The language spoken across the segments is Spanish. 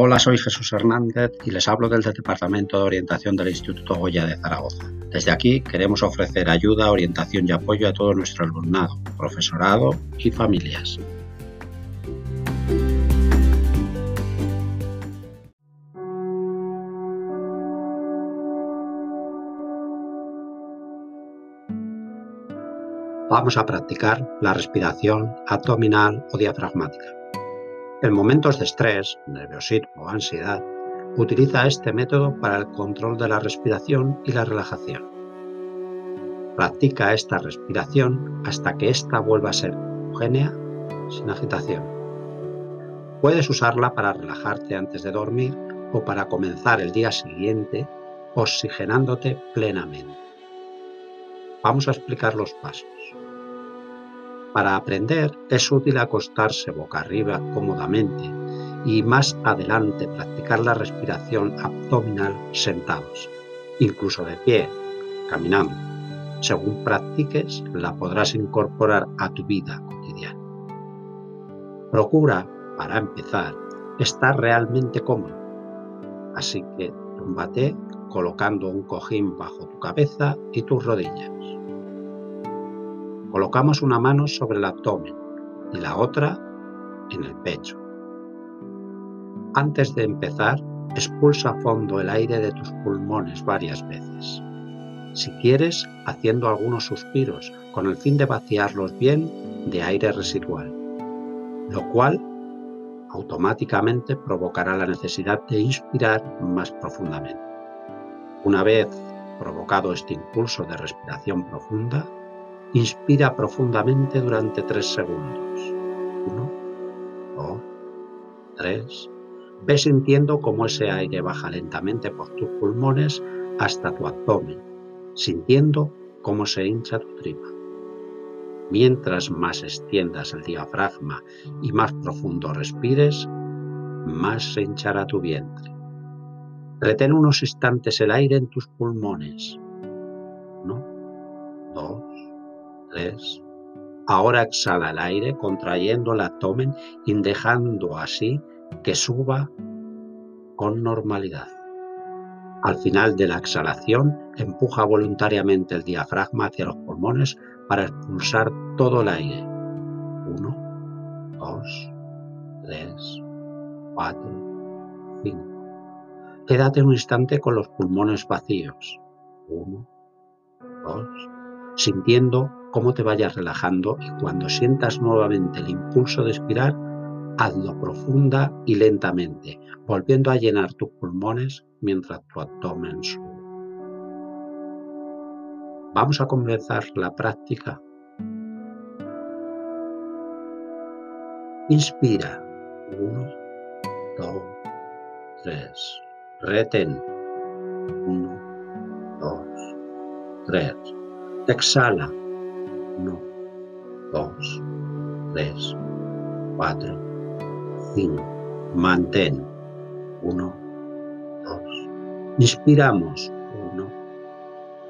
Hola, soy Jesús Hernández y les hablo desde el Departamento de Orientación del Instituto Goya de Zaragoza. Desde aquí queremos ofrecer ayuda, orientación y apoyo a todo nuestro alumnado, profesorado y familias. Vamos a practicar la respiración abdominal o diafragmática. En momentos de estrés, nerviosismo o ansiedad, utiliza este método para el control de la respiración y la relajación. Practica esta respiración hasta que ésta vuelva a ser homogénea, sin agitación. Puedes usarla para relajarte antes de dormir o para comenzar el día siguiente oxigenándote plenamente. Vamos a explicar los pasos. Para aprender es útil acostarse boca arriba cómodamente y más adelante practicar la respiración abdominal sentados, incluso de pie, caminando. Según practiques, la podrás incorporar a tu vida cotidiana. Procura, para empezar, estar realmente cómodo. Así que túmbate colocando un cojín bajo tu cabeza y tus rodillas. Colocamos una mano sobre el abdomen y la otra en el pecho. Antes de empezar, expulsa a fondo el aire de tus pulmones varias veces. Si quieres, haciendo algunos suspiros con el fin de vaciarlos bien de aire residual, lo cual automáticamente provocará la necesidad de inspirar más profundamente. Una vez provocado este impulso de respiración profunda, Inspira profundamente durante tres segundos. Uno, dos, tres. Ve sintiendo cómo ese aire baja lentamente por tus pulmones hasta tu abdomen, sintiendo cómo se hincha tu tripa. Mientras más extiendas el diafragma y más profundo respires, más se hinchará tu vientre. Retén unos instantes el aire en tus pulmones. Ahora exhala el aire contrayendo el abdomen y dejando así que suba con normalidad. Al final de la exhalación, empuja voluntariamente el diafragma hacia los pulmones para expulsar todo el aire. Uno, dos, tres, cuatro, cinco. Quédate un instante con los pulmones vacíos. Uno, dos, sintiendo cómo te vayas relajando y cuando sientas nuevamente el impulso de expirar, hazlo profunda y lentamente, volviendo a llenar tus pulmones mientras tu abdomen sube. Vamos a comenzar la práctica. Inspira. Uno, dos, tres. Retén. Uno, dos, tres. Exhala. 1, 2, 3, 4, 5. Mantén. 1, 2. Inspiramos. 1,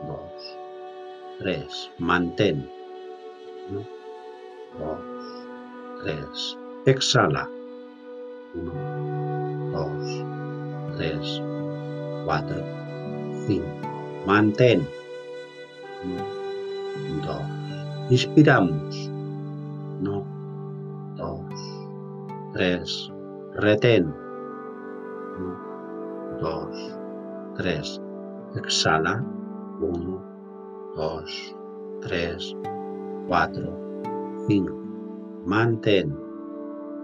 2, 3. Mantén. 1, 2, 3. Exhala. 1, 2, 3, 4, 5. Mantén. 1, 2, Inspiramos. No. Dos. Tres. Retén. Uno, dos. Tres. Exhala. Uno. Dos. Tres. Cuatro. Cinco. Mantén.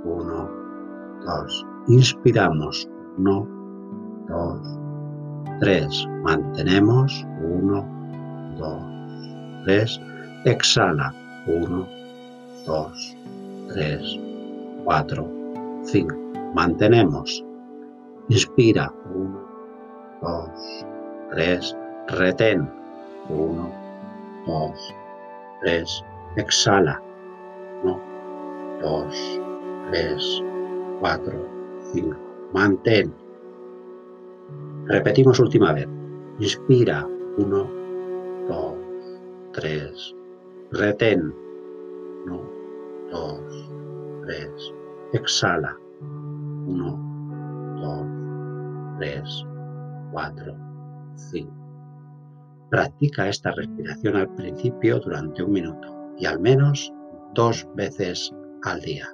Uno. Dos. Inspiramos. Uno. Dos. Tres. Mantenemos. Uno. Dos. Tres Exhala. 1, 2, 3, 4, 5. Mantenemos. Inspira. 1, 2, 3. Retén. 1, 2, 3. Exhala. 1, 2, 3, 4, 5. Mantén. Repetimos última vez. Inspira. 1, 2, 3, Retén. 1, 2, 3. Exhala. 1, 2, 3, 4, 5. Practica esta respiración al principio durante un minuto y al menos dos veces al día.